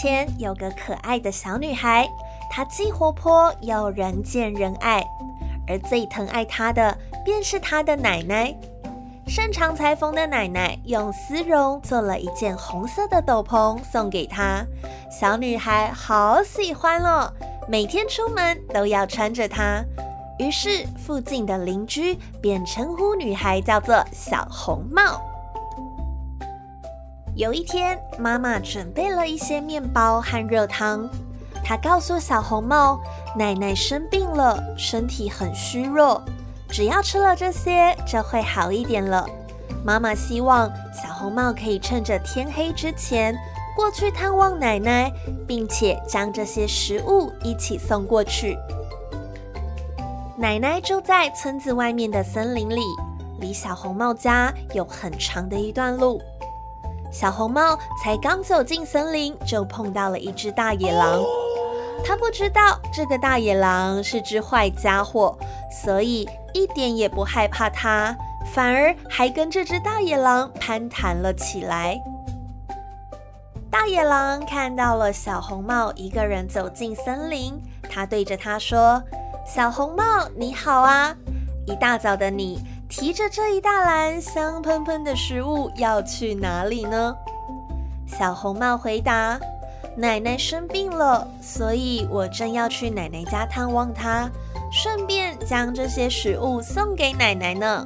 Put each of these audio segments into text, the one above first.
前有个可爱的小女孩，她既活泼又人见人爱，而最疼爱她的便是她的奶奶。擅长裁缝的奶奶用丝绒做了一件红色的斗篷送给她，小女孩好喜欢哦，每天出门都要穿着它。于是附近的邻居便称呼女孩叫做小红帽。有一天，妈妈准备了一些面包和热汤，她告诉小红帽，奶奶生病了，身体很虚弱。只要吃了这些，就会好一点了。妈妈希望小红帽可以趁着天黑之前过去探望奶奶，并且将这些食物一起送过去。奶奶住在村子外面的森林里，离小红帽家有很长的一段路。小红帽才刚走进森林，就碰到了一只大野狼。他不知道这个大野狼是只坏家伙，所以一点也不害怕它，反而还跟这只大野狼攀谈了起来。大野狼看到了小红帽一个人走进森林，他对着他说：“小红帽，你好啊！一大早的你提着这一大篮香喷喷的食物要去哪里呢？”小红帽回答。奶奶生病了，所以我正要去奶奶家探望她，顺便将这些食物送给奶奶呢。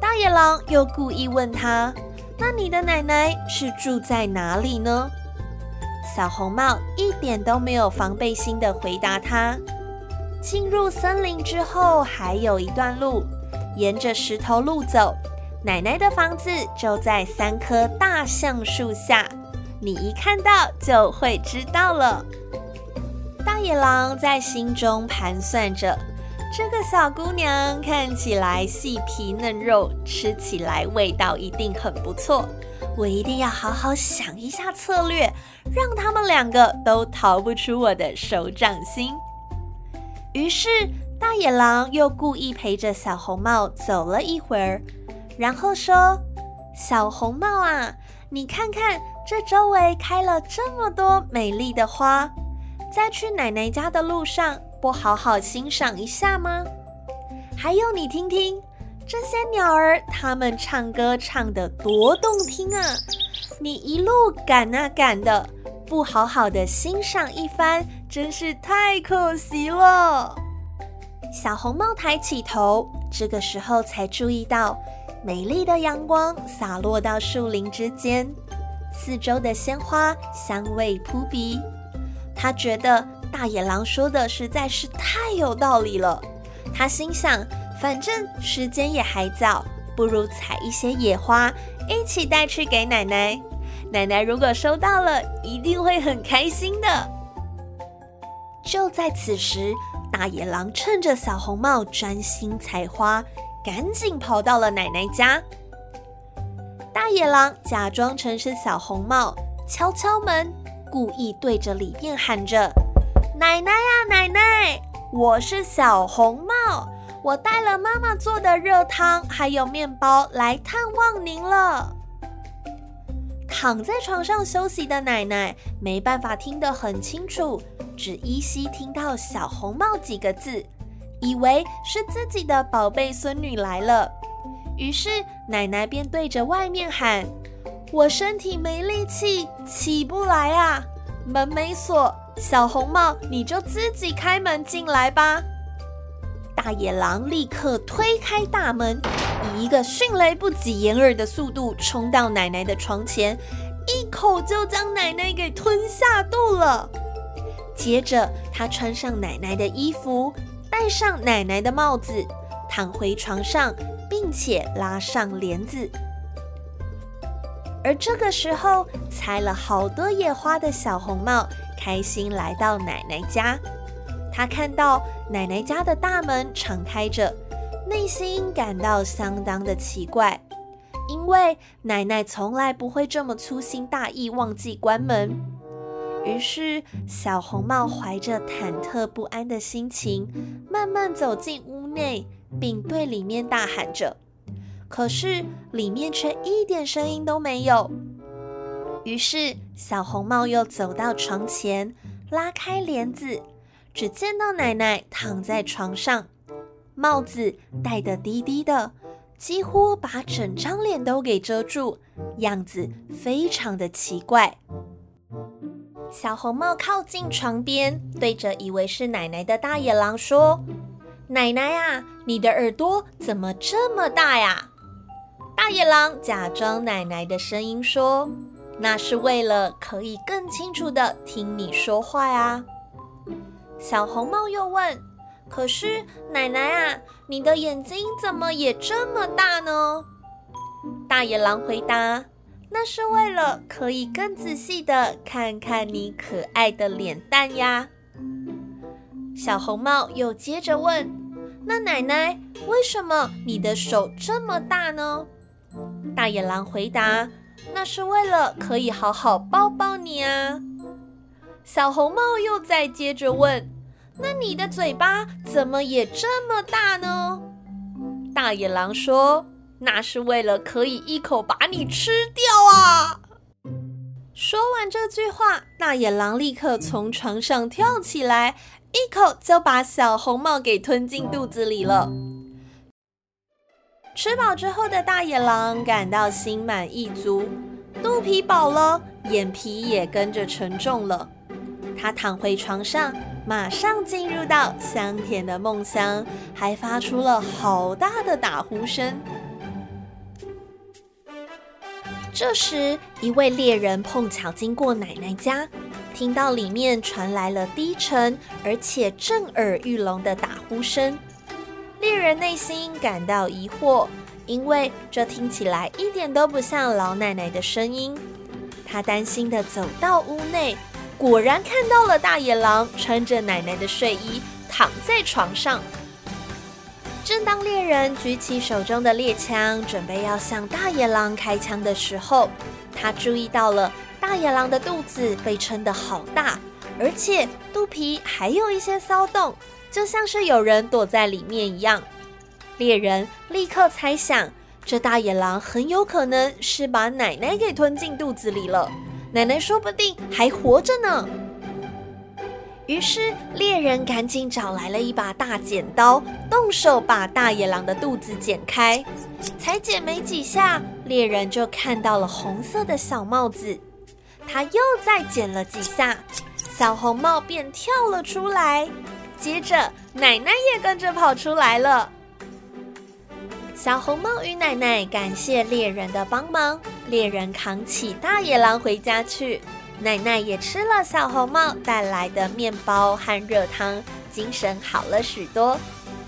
大野狼又故意问他：“那你的奶奶是住在哪里呢？”小红帽一点都没有防备心的回答他：“进入森林之后还有一段路，沿着石头路走，奶奶的房子就在三棵大橡树下。”你一看到就会知道了。大野狼在心中盘算着，这个小姑娘看起来细皮嫩肉，吃起来味道一定很不错。我一定要好好想一下策略，让他们两个都逃不出我的手掌心。于是，大野狼又故意陪着小红帽走了一会儿，然后说：“小红帽啊，你看看。”这周围开了这么多美丽的花，在去奶奶家的路上，不好好欣赏一下吗？还有，你听听这些鸟儿，它们唱歌唱得多动听啊！你一路赶啊赶的，不好好的欣赏一番，真是太可惜了。小红帽抬起头，这个时候才注意到，美丽的阳光洒落到树林之间。四周的鲜花香味扑鼻，他觉得大野狼说的实在是太有道理了。他心想，反正时间也还早，不如采一些野花，一起带去给奶奶。奶奶如果收到了，一定会很开心的。就在此时，大野狼趁着小红帽专心采花，赶紧跑到了奶奶家。大野狼假装成是小红帽，敲敲门，故意对着里面喊着：“奶奶呀，奶奶，我是小红帽，我带了妈妈做的热汤还有面包来探望您了。”躺在床上休息的奶奶没办法听得很清楚，只依稀听到“小红帽”几个字，以为是自己的宝贝孙女来了。于是奶奶便对着外面喊：“我身体没力气，起不来啊！门没锁，小红帽，你就自己开门进来吧。”大野狼立刻推开大门，以一个迅雷不及掩耳的速度冲到奶奶的床前，一口就将奶奶给吞下肚了。接着，他穿上奶奶的衣服，戴上奶奶的帽子，躺回床上。并且拉上帘子，而这个时候，采了好多野花的小红帽开心来到奶奶家。他看到奶奶家的大门敞开着，内心感到相当的奇怪，因为奶奶从来不会这么粗心大意忘记关门。于是，小红帽怀着忐忑不安的心情，慢慢走进屋内。并对里面大喊着，可是里面却一点声音都没有。于是，小红帽又走到床前，拉开帘子，只见到奶奶躺在床上，帽子戴得低低的，几乎把整张脸都给遮住，样子非常的奇怪。小红帽靠近床边，对着以为是奶奶的大野狼说：“奶奶啊，你的耳朵怎么这么大呀？”大野狼假装奶奶的声音说。那是为了可以更清楚的听你说话呀。小红帽又问：“可是奶奶啊，你的眼睛怎么也这么大呢？”大野狼回答：“那是为了可以更仔细的看看你可爱的脸蛋呀。”小红帽又接着问：“那奶奶，为什么你的手这么大呢？”大野狼回答。那是为了可以好好抱抱你啊！小红帽又再接着问：“那你的嘴巴怎么也这么大呢？”大野狼说：“那是为了可以一口把你吃掉啊！”说完这句话，大野狼立刻从床上跳起来，一口就把小红帽给吞进肚子里了。吃饱之后的大野狼感到心满意足，肚皮饱了，眼皮也跟着沉重了。他躺回床上，马上进入到香甜的梦乡，还发出了好大的打呼声。这时，一位猎人碰巧经过奶奶家，听到里面传来了低沉而且震耳欲聋的打呼声。猎人内心感到疑惑，因为这听起来一点都不像老奶奶的声音。他担心的走到屋内，果然看到了大野狼穿着奶奶的睡衣躺在床上。正当猎人举起手中的猎枪，准备要向大野狼开枪的时候，他注意到了大野狼的肚子被撑得好大，而且肚皮还有一些骚动。就像是有人躲在里面一样，猎人立刻猜想，这大野狼很有可能是把奶奶给吞进肚子里了，奶奶说不定还活着呢。于是猎人赶紧找来了一把大剪刀，动手把大野狼的肚子剪开。才剪没几下，猎人就看到了红色的小帽子，他又再剪了几下，小红帽便跳了出来。接着，奶奶也跟着跑出来了。小红帽与奶奶感谢猎人的帮忙，猎人扛起大野狼回家去。奶奶也吃了小红帽带来的面包和热汤，精神好了许多。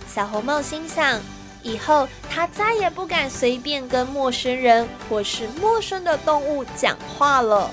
小红帽心想，以后他再也不敢随便跟陌生人或是陌生的动物讲话了。